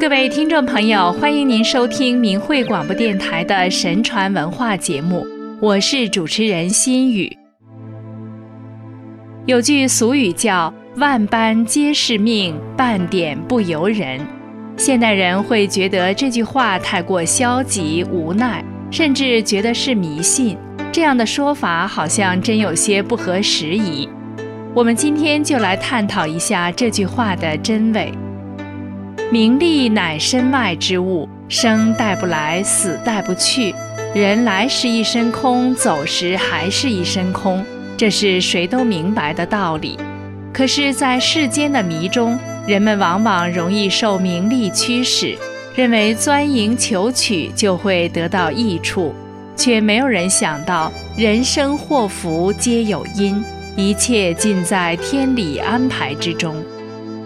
各位听众朋友，欢迎您收听明慧广播电台的神传文化节目，我是主持人心雨。有句俗语叫“万般皆是命，半点不由人”，现代人会觉得这句话太过消极无奈，甚至觉得是迷信。这样的说法好像真有些不合时宜。我们今天就来探讨一下这句话的真伪。名利乃身外之物，生带不来，死带不去。人来时一身空，走时还是一身空，这是谁都明白的道理。可是，在世间的迷中，人们往往容易受名利驱使，认为钻营求取就会得到益处，却没有人想到人生祸福皆有因，一切尽在天理安排之中。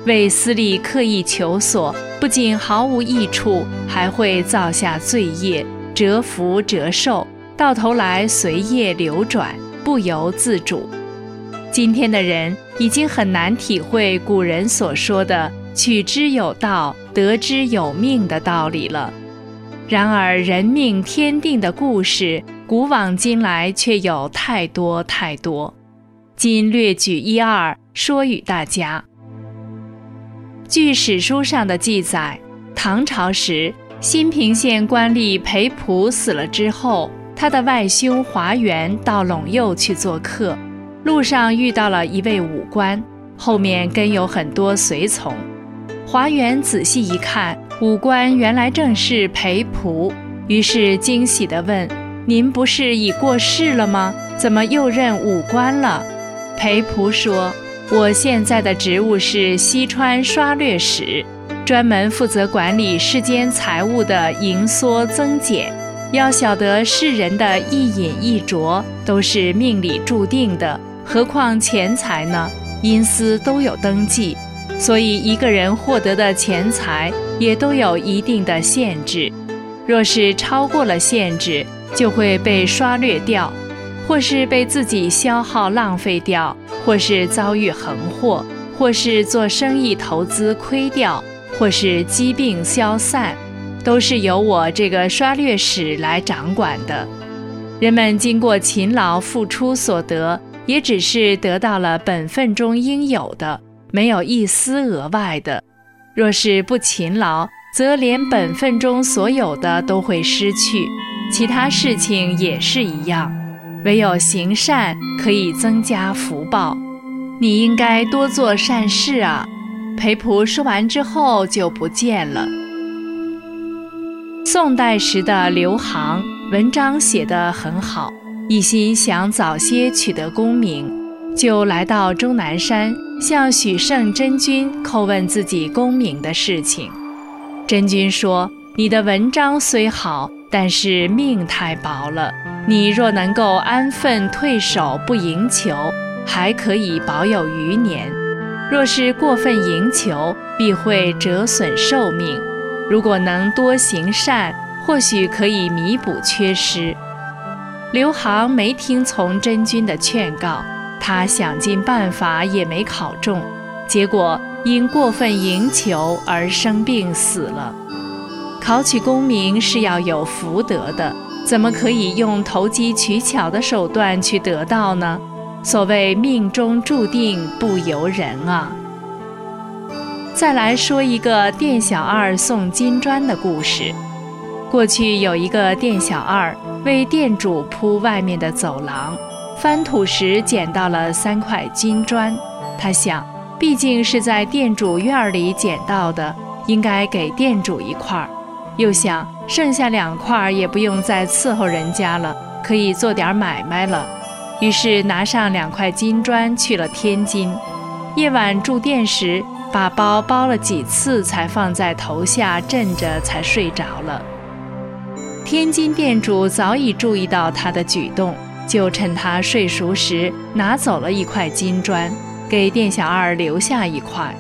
为私利刻意求索，不仅毫无益处，还会造下罪业，折福折寿，到头来随业流转，不由自主。今天的人已经很难体会古人所说的“取之有道，得之有命”的道理了。然而，人命天定的故事，古往今来却有太多太多。今略举一二，说与大家。据史书上的记载，唐朝时，新平县官吏裴仆死了之后，他的外兄华元到陇右去做客，路上遇到了一位武官，后面跟有很多随从。华元仔细一看，武官原来正是裴仆，于是惊喜地问：“您不是已过世了吗？怎么又任武官了？”裴仆说。我现在的职务是西川刷略使，专门负责管理世间财物的盈缩增减。要晓得世人的一饮一啄都是命里注定的，何况钱财呢？阴司都有登记，所以一个人获得的钱财也都有一定的限制。若是超过了限制，就会被刷略掉。或是被自己消耗浪费掉，或是遭遇横祸，或是做生意投资亏掉，或是疾病消散，都是由我这个刷略使来掌管的。人们经过勤劳付出所得，也只是得到了本分中应有的，没有一丝额外的。若是不勤劳，则连本分中所有的都会失去，其他事情也是一样。唯有行善可以增加福报，你应该多做善事啊！裴璞说完之后就不见了。宋代时的刘航文章写得很好，一心想早些取得功名，就来到终南山向许圣真君叩问自己功名的事情。真君说：“你的文章虽好，但是命太薄了。”你若能够安分退守，不赢求，还可以保有余年；若是过分赢求，必会折损寿命。如果能多行善，或许可以弥补缺失。刘航没听从真君的劝告，他想尽办法也没考中，结果因过分赢求而生病死了。考取功名是要有福德的。怎么可以用投机取巧的手段去得到呢？所谓命中注定不由人啊！再来说一个店小二送金砖的故事。过去有一个店小二为店主铺外面的走廊，翻土时捡到了三块金砖。他想，毕竟是在店主院里捡到的，应该给店主一块儿。又想剩下两块也不用再伺候人家了，可以做点买卖了。于是拿上两块金砖去了天津。夜晚住店时，把包包了几次才放在头下枕着，才睡着了。天津店主早已注意到他的举动，就趁他睡熟时拿走了一块金砖，给店小二留下一块。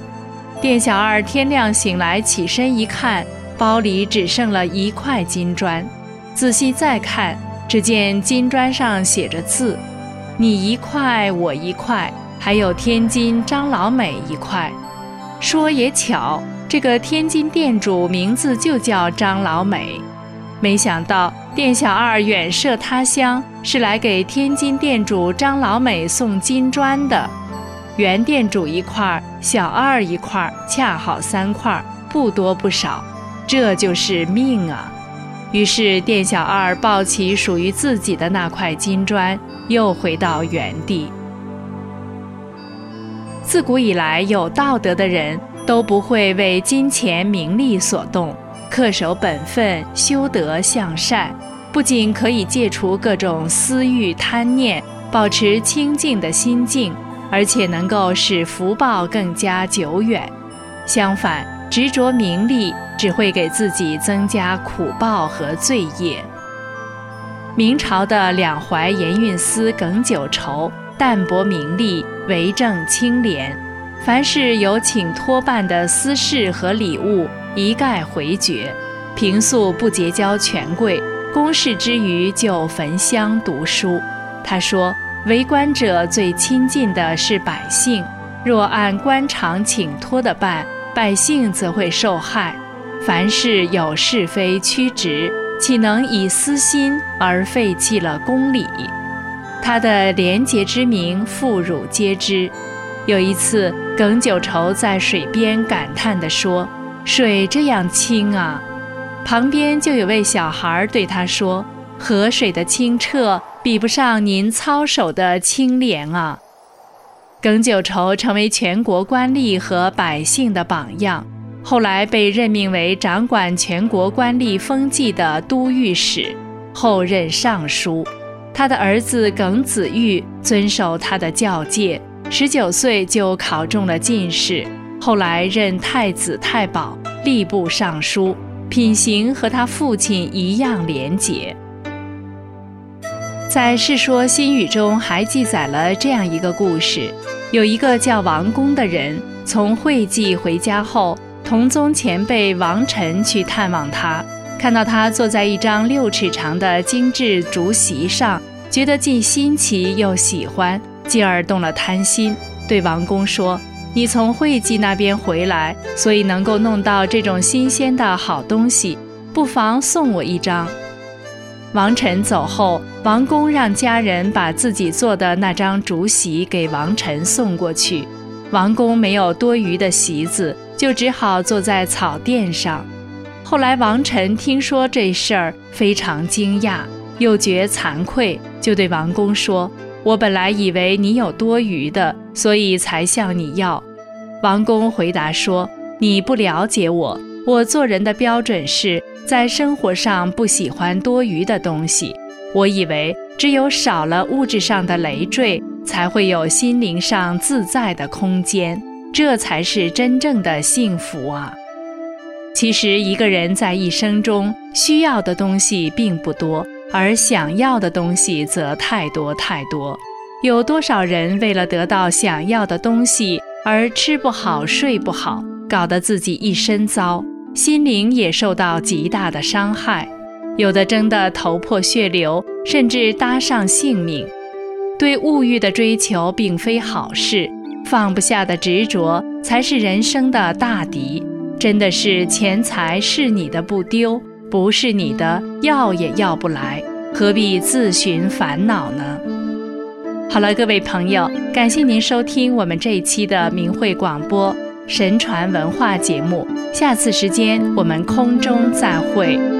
店小二天亮醒来，起身一看。包里只剩了一块金砖，仔细再看，只见金砖上写着字：“你一块，我一块，还有天津张老美一块。”说也巧，这个天津店主名字就叫张老美。没想到店小二远涉他乡，是来给天津店主张老美送金砖的。原店主一块，小二一块，恰好三块，不多不少，这就是命啊！于是店小二抱起属于自己的那块金砖，又回到原地。自古以来，有道德的人都不会为金钱名利所动，恪守本分，修德向善，不仅可以戒除各种私欲贪念，保持清净的心境，而且能够使福报更加久远。相反，执着名利只会给自己增加苦报和罪业。明朝的两淮盐运司耿九畴。淡泊名利，为政清廉，凡是有请托办的私事和礼物，一概回绝。平素不结交权贵，公事之余就焚香读书。他说：“为官者最亲近的是百姓，若按官场请托的办，百姓则会受害。凡事有是非曲直，岂能以私心而废弃了公理？”他的廉洁之名，妇孺皆知。有一次，耿九筹在水边感叹地说：“水这样清啊！”旁边就有位小孩对他说：“河水的清澈比不上您操守的清廉啊！”耿九畴成为全国官吏和百姓的榜样，后来被任命为掌管全国官吏风纪的都御史，后任尚书。他的儿子耿子玉遵守他的教诫，十九岁就考中了进士，后来任太子太保、吏部尚书，品行和他父亲一样廉洁。在《世说新语》中还记载了这样一个故事：有一个叫王公的人，从会稽回家后，同宗前辈王臣去探望他。看到他坐在一张六尺长的精致竹席上，觉得既新奇又喜欢，继而动了贪心，对王公说：“你从会稽那边回来，所以能够弄到这种新鲜的好东西，不妨送我一张。”王臣走后，王公让家人把自己做的那张竹席给王臣送过去。王公没有多余的席子，就只好坐在草垫上。后来，王臣听说这事儿，非常惊讶，又觉惭愧，就对王公说：“我本来以为你有多余的，所以才向你要。”王公回答说：“你不了解我，我做人的标准是在生活上不喜欢多余的东西。我以为只有少了物质上的累赘，才会有心灵上自在的空间，这才是真正的幸福啊！”其实，一个人在一生中需要的东西并不多，而想要的东西则太多太多。有多少人为了得到想要的东西而吃不好、睡不好，搞得自己一身糟，心灵也受到极大的伤害。有的争得头破血流，甚至搭上性命。对物欲的追求并非好事，放不下的执着才是人生的大敌。真的是钱财是你的不丢，不是你的要也要不来，何必自寻烦恼呢？好了，各位朋友，感谢您收听我们这一期的明慧广播神传文化节目，下次时间我们空中再会。